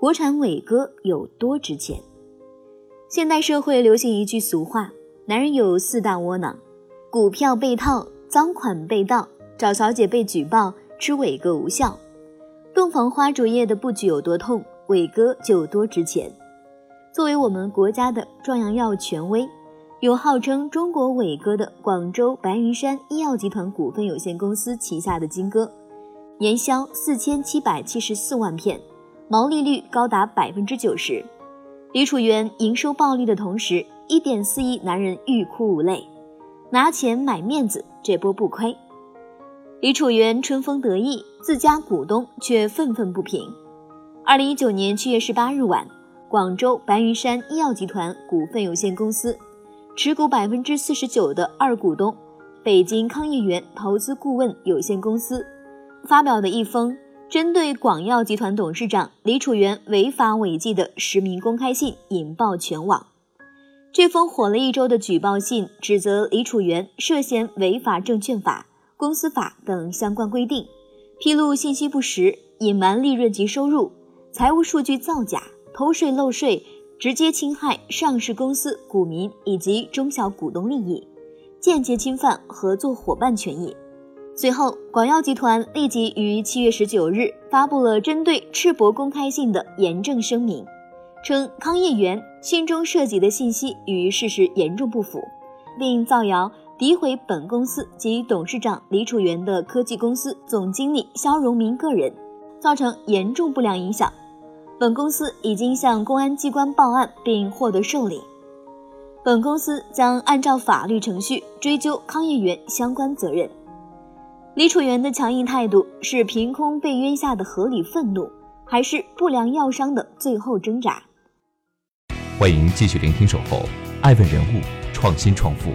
国产伟哥有多值钱？现代社会流行一句俗话：“男人有四大窝囊，股票被套、赃款被盗、找小姐被举报、吃伟哥无效。”洞房花烛夜的布局有多痛，伟哥就有多值钱。作为我们国家的壮阳药权威，有号称“中国伟哥”的广州白云山医药集团股份有限公司旗下的金哥，年销四千七百七十四万片。毛利率高达百分之九十，李楚元营收暴利的同时，一点四亿男人欲哭无泪，拿钱买面子，这波不亏。李楚元春风得意，自家股东却愤愤不平。二零一九年七月十八日晚，广州白云山医药集团股份有限公司持股百分之四十九的二股东北京康业园投资顾问有限公司发表的一封。针对广药集团董事长李楚元违法违纪的实名公开信引爆全网。这封火了一周的举报信，指责李楚元涉嫌违法证券法、公司法等相关规定，披露信息不实，隐瞒利润及收入，财务数据造假，偷税漏税，直接侵害上市公司股民以及中小股东利益，间接侵犯合作伙伴权益。随后，广药集团立即于七月十九日发布了针对赤膊公开信的严正声明，称康业园信中涉及的信息与事实严重不符，并造谣诋毁本公司及董事长李楚元的科技公司总经理肖荣明个人，造成严重不良影响。本公司已经向公安机关报案并获得受理，本公司将按照法律程序追究康业园相关责任。李楚元的强硬态度是凭空被冤下的合理愤怒，还是不良药商的最后挣扎？欢迎继续聆听《守候爱问人物创新创富》，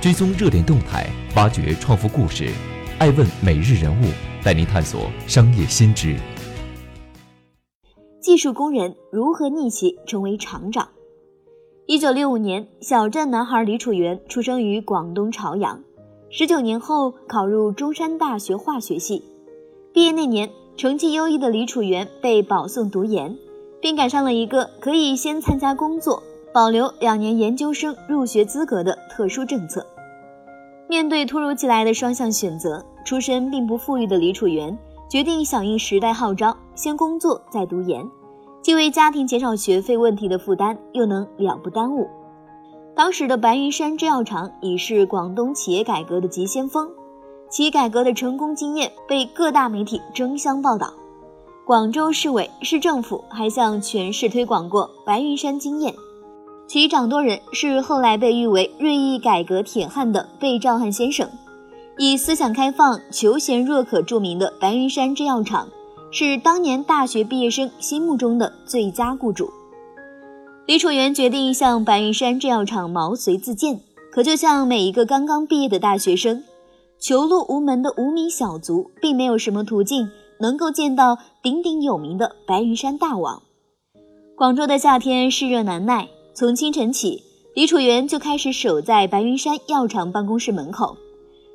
追踪热点动态，挖掘创富故事。爱问每日人物带您探索商业新知。技术工人如何逆袭成为厂长？一九六五年，小镇男孩李楚元出生于广东潮阳。十九年后考入中山大学化学系，毕业那年成绩优异的李楚元被保送读研，并赶上了一个可以先参加工作，保留两年研究生入学资格的特殊政策。面对突如其来的双向选择，出身并不富裕的李楚元决定响应时代号召，先工作再读研，既为家庭减少学费问题的负担，又能两不耽误。当时的白云山制药厂已是广东企业改革的急先锋，其改革的成功经验被各大媒体争相报道。广州市委市政府还向全市推广过白云山经验，其掌舵人是后来被誉为锐意改革铁汉的贝兆汉先生。以思想开放、求贤若渴著名的白云山制药厂，是当年大学毕业生心目中的最佳雇主。李楚元决定向白云山制药厂毛遂自荐，可就像每一个刚刚毕业的大学生，求路无门的无名小卒，并没有什么途径能够见到鼎鼎有名的白云山大王。广州的夏天湿热难耐，从清晨起，李楚元就开始守在白云山药厂办公室门口，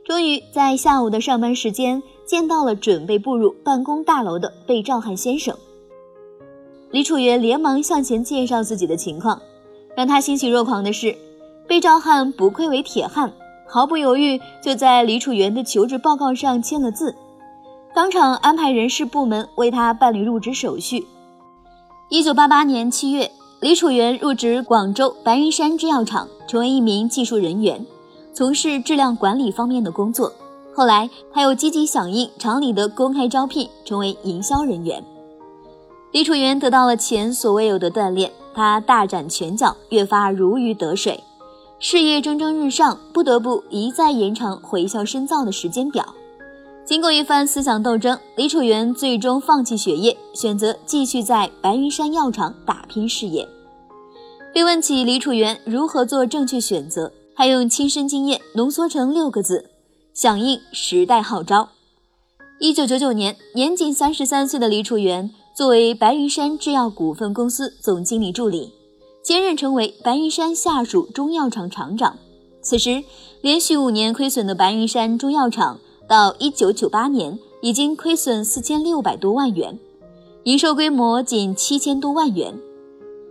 终于在下午的上班时间见到了准备步入办公大楼的贝兆汉先生。李楚元连忙向前介绍自己的情况，让他欣喜若狂的是，贝兆汉不愧为铁汉，毫不犹豫就在李楚元的求职报告上签了字，当场安排人事部门为他办理入职手续。一九八八年七月，李楚元入职广州白云山制药厂，成为一名技术人员，从事质量管理方面的工作。后来，他又积极响应厂里的公开招聘，成为营销人员。李楚元得到了前所未有的锻炼，他大展拳脚，越发如鱼得水，事业蒸蒸日上，不得不一再延长回校深造的时间表。经过一番思想斗争，李楚元最终放弃学业，选择继续在白云山药厂打拼事业。被问起李楚元如何做正确选择，他用亲身经验浓缩成六个字：响应时代号召。一九九九年，年仅三十三岁的李楚元作为白云山制药股份公司总经理助理，兼任成为白云山下属中药厂厂长。此时，连续五年亏损的白云山中药厂。到一九九八年，已经亏损四千六百多万元，营收规模仅七千多万元。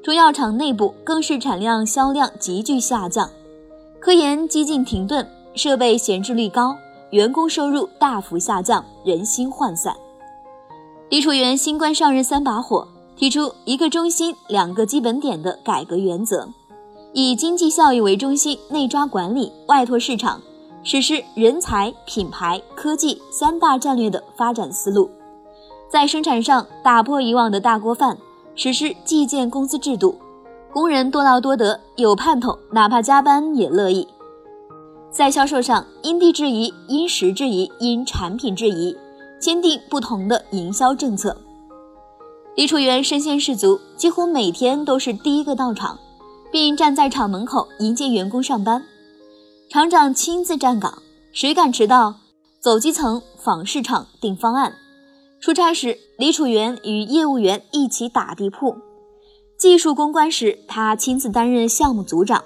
中药厂内部更是产量、销量急剧下降，科研几近停顿，设备闲置率高，员工收入大幅下降，人心涣散。李楚元新官上任三把火，提出一个中心、两个基本点的改革原则，以经济效益为中心，内抓管理，外拓市场。实施人才、品牌、科技三大战略的发展思路，在生产上打破以往的大锅饭，实施计件工资制度，工人多劳多得，有盼头，哪怕加班也乐意。在销售上因地制宜、因时制宜、因产品制宜，坚定不同的营销政策。李楚元身先士卒，几乎每天都是第一个到场，并站在厂门口迎接员工上班。厂长亲自站岗，谁敢迟到？走基层访市场定方案。出差时，李楚元与业务员一起打地铺；技术攻关时，他亲自担任项目组长。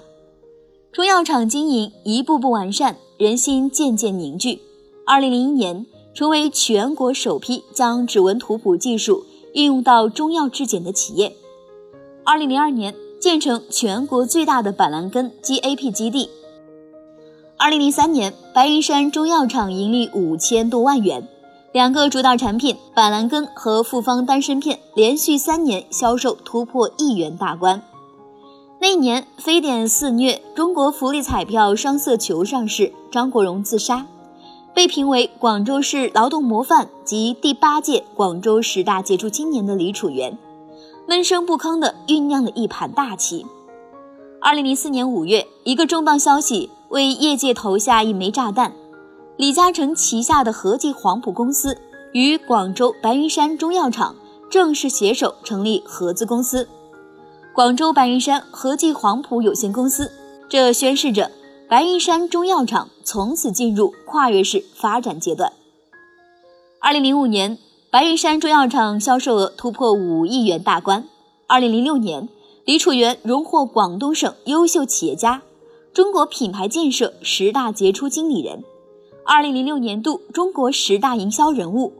中药厂经营一步步完善，人心渐渐凝聚。二零零一年，成为全国首批将指纹图谱技术运用到中药质检的企业。二零零二年，建成全国最大的板蓝根 GAP 基地。二零零三年，白云山中药厂盈利五千多万元，两个主打产品板蓝根和复方丹参片连续三年销售突破亿元大关。那一年非典肆虐，中国福利彩票双色球上市，张国荣自杀，被评为广州市劳动模范及第八届广州十大杰出青年的李楚元，闷声不吭地酝酿了一盘大棋。二零零四年五月，一个重磅消息。为业界投下一枚炸弹，李嘉诚旗下的和记黄埔公司与广州白云山中药厂正式携手成立合资公司——广州白云山和记黄埔有限公司。这宣示着白云山中药厂从此进入跨越式发展阶段。二零零五年，白云山中药厂销售额突破五亿元大关。二零零六年，李楚元荣获广东省优秀企业家。中国品牌建设十大杰出经理人，二零零六年度中国十大营销人物，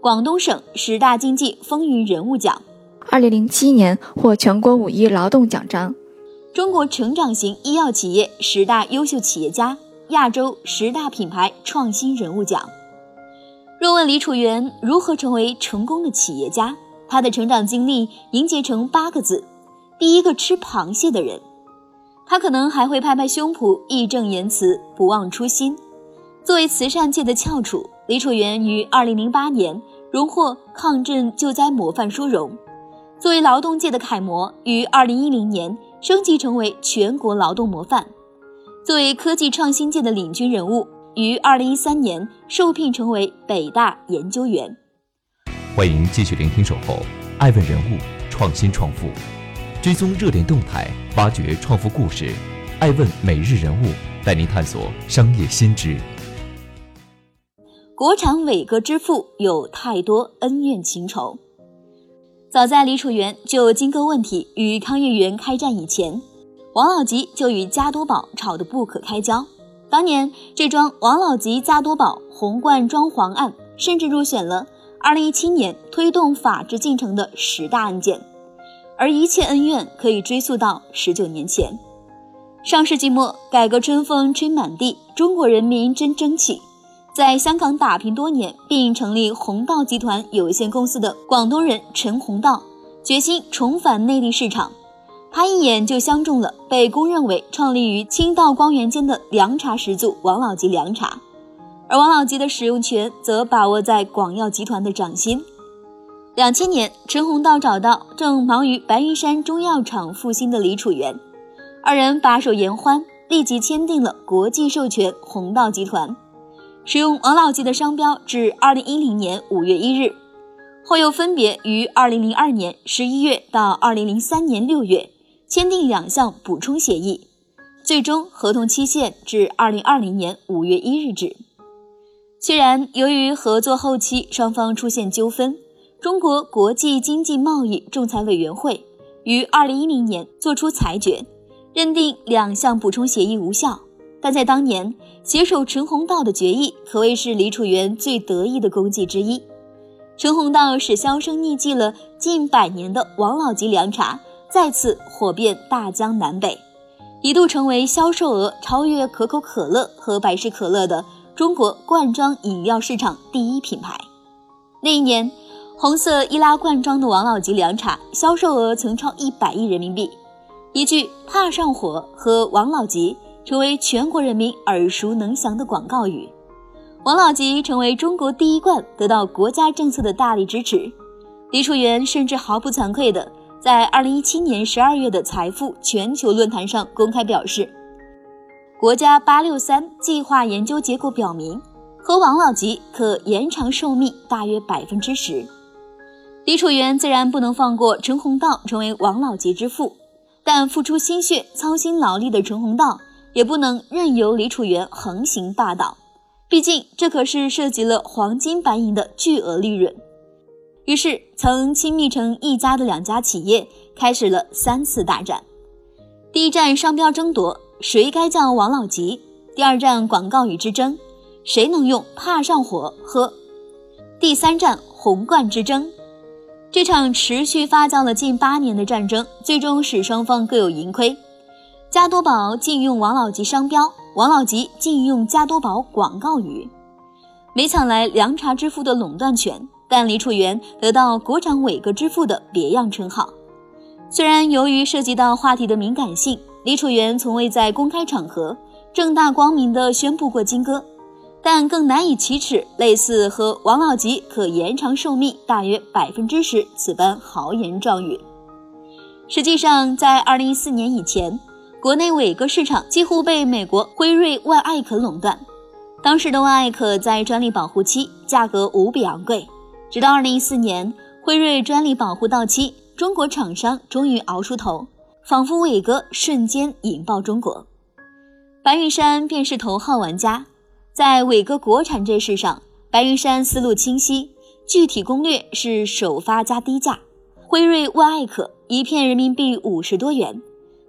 广东省十大经济风云人物奖，二零零七年获全国五一劳动奖章，中国成长型医药企业十大优秀企业家，亚洲十大品牌创新人物奖。若问李楚元如何成为成功的企业家，他的成长经历凝结成八个字：第一个吃螃蟹的人。他可能还会拍拍胸脯，义正言辞，不忘初心。作为慈善界的翘楚，李楚元于2008年荣获抗震救灾模范殊荣；作为劳动界的楷模，于2010年升级成为全国劳动模范；作为科技创新界的领军人物，于二零一三年受聘成为北大研究员。欢迎继续聆听《守候爱问人物创新创富》。追踪热点动态，挖掘创富故事，爱问每日人物带您探索商业新知。国产伟哥之父有太多恩怨情仇。早在李楚元就金戈问题与康悦园开战以前，王老吉就与加多宝吵得不可开交。当年这桩王老吉加多宝红罐装潢案，甚至入选了2017年推动法治进程的十大案件。而一切恩怨可以追溯到十九年前，上世纪末，改革春风吹满地，中国人民真争气。在香港打拼多年并成立鸿道集团有限公司的广东人陈鸿道，决心重返内地市场。他一眼就相中了被公认为创立于清道光源间的凉茶始祖王老吉凉茶，而王老吉的使用权则把握在广药集团的掌心。两千年，陈鸿道找到正忙于白云山中药厂复兴的李楚元，二人把手言欢，立即签订了国际授权鸿道集团。使用王老吉的商标至二零一零年五月一日，后又分别于二零零二年十一月到二零零三年六月签订两项补充协议，最终合同期限至二零二零年五月一日止。虽然由于合作后期双方出现纠纷，中国国际经济贸易仲裁委员会于二零一零年作出裁决，认定两项补充协议无效。但在当年，携手陈红道的决议可谓是李楚元最得意的功绩之一。陈红道使销声匿迹了近百年的王老吉凉茶再次火遍大江南北，一度成为销售额超越可口可乐和百事可乐的中国罐装饮料市场第一品牌。那一年，红色易拉罐装的王老吉凉茶销售额曾超一百亿人民币。一句“怕上火”和“王老吉”。成为全国人民耳熟能详的广告语，王老吉成为中国第一罐得到国家政策的大力支持。李楚元甚至毫不惭愧的在二零一七年十二月的财富全球论坛上公开表示，国家八六三计划研究结果表明，喝王老吉可延长寿命大约百分之十。李楚元自然不能放过陈红道成为王老吉之父，但付出心血、操心劳力的陈红道。也不能任由李楚元横行霸道，毕竟这可是涉及了黄金白银的巨额利润。于是，曾亲密成一家的两家企业开始了三次大战：第一战商标争夺，谁该叫王老吉；第二战广告语之争，谁能用怕上火喝；第三战红罐之争。这场持续发酵了近八年的战争，最终使双方各有盈亏。加多宝禁用王老吉商标，王老吉禁用加多宝广告语，没抢来凉茶之父的垄断权，但李楚元得到国产伟哥之父的别样称号。虽然由于涉及到话题的敏感性，李楚元从未在公开场合正大光明地宣布过金歌，但更难以启齿类似和王老吉可延长寿命大约百分之十此般豪言壮语。实际上，在二零一四年以前。国内伟哥市场几乎被美国辉瑞万艾可垄断，当时的万艾可在专利保护期价格无比昂贵，直到二零一四年辉瑞专利保护到期，中国厂商终于熬出头，仿佛伟哥瞬间引爆中国。白云山便是头号玩家，在伟哥国产这事上，白云山思路清晰，具体攻略是首发加低价，辉瑞万艾可一片人民币五十多元。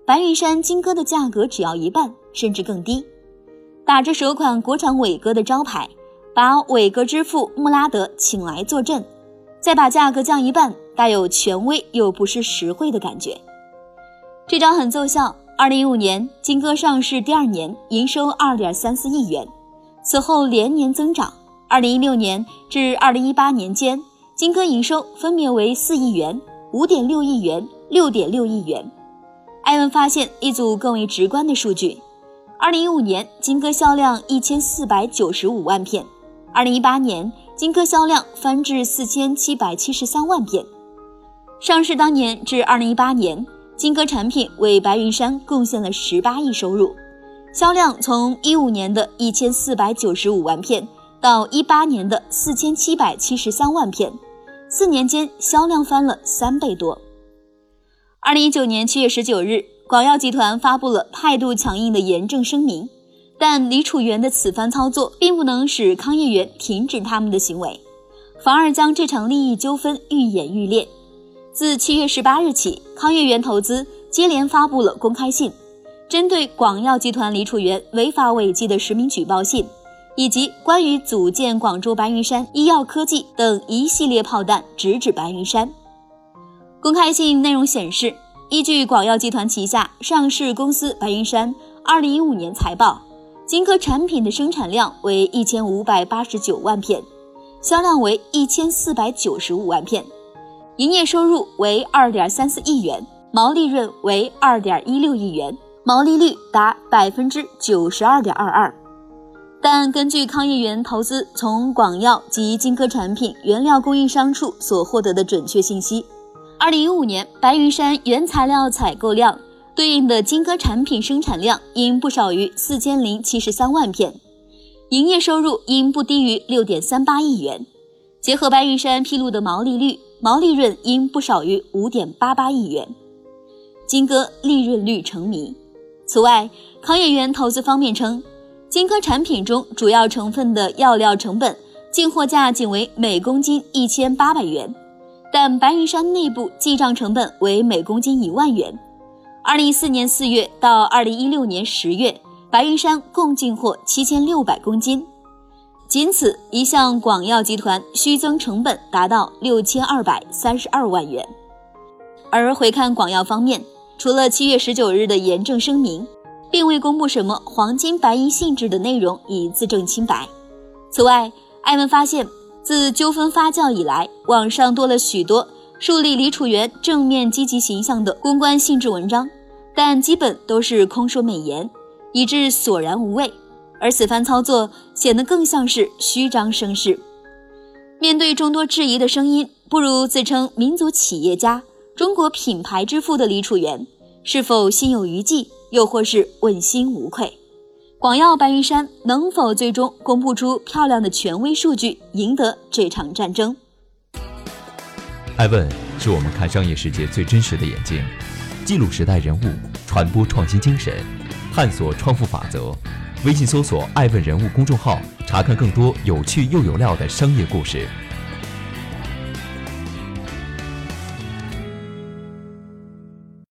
白云山金哥的价格只要一半，甚至更低，打着首款国产伟哥的招牌，把伟哥之父穆拉德请来坐镇，再把价格降一半，带有权威又不失实惠的感觉。这招很奏效。二零一五年金哥上市第二年，营收二点三四亿元，此后连年增长。二零一六年至二零一八年间，金哥营收分别为四亿元、五点六亿元、六点六亿元。艾文发现一组更为直观的数据：二零一五年金哥销量一千四百九十五万片，二零一八年金哥销量翻至四千七百七十三万片。上市当年至二零一八年，金哥产品为白云山贡献了十八亿收入，销量从一五年的一千四百九十五万片到一八年的四千七百七十三万片，四年间销量翻了三倍多。二零一九年七月十九日，广药集团发布了态度强硬的严正声明，但李楚元的此番操作并不能使康业园停止他们的行为，反而将这场利益纠纷愈演愈烈。自七月十八日起，康业园投资接连发布了公开信，针对广药集团李楚元违法违纪的实名举报信，以及关于组建广州白云山医药科技等一系列炮弹直指白云山。公开信内容显示，依据广药集团旗下上市公司白云山二零一五年财报，金科产品的生产量为一千五百八十九万片，销量为一千四百九十五万片，营业收入为二点三四亿元，毛利润为二点一六亿元，毛利率达百分之九十二点二二。但根据康业园投资从广药及金科产品原料供应商处所获得的准确信息。二零一五年，白云山原材料采购量对应的金戈产品生产量应不少于四千零七十三万片，营业收入应不低于六点三八亿元。结合白云山披露的毛利率，毛利润应不少于五点八八亿元。金戈利润率成谜。此外，康业园投资方面称，金戈产品中主要成分的药料成本进货价仅为每公斤一千八百元，但白云山内部记账成本为每公斤一万元。二零一四年四月到二零一六年十月，白云山共进货七千六百公斤，仅此一项广药集团虚增成本达到六千二百三十二万元。而回看广药方面，除了七月十九日的严正声明，并未公布什么黄金白银性质的内容以自证清白。此外，艾文发现，自纠纷发酵以来，网上多了许多树立李楚元正面积极形象的公关性质文章。但基本都是空说美言，以致索然无味。而此番操作显得更像是虚张声势。面对众多质疑的声音，不如自称民族企业家、中国品牌之父的李楚元，是否心有余悸，又或是问心无愧？广药白云山能否最终公布出漂亮的权威数据，赢得这场战争？艾问是我们看商业世界最真实的眼睛。记录时代人物，传播创新精神，探索创富法则。微信搜索“爱问人物”公众号，查看更多有趣又有料的商业故事。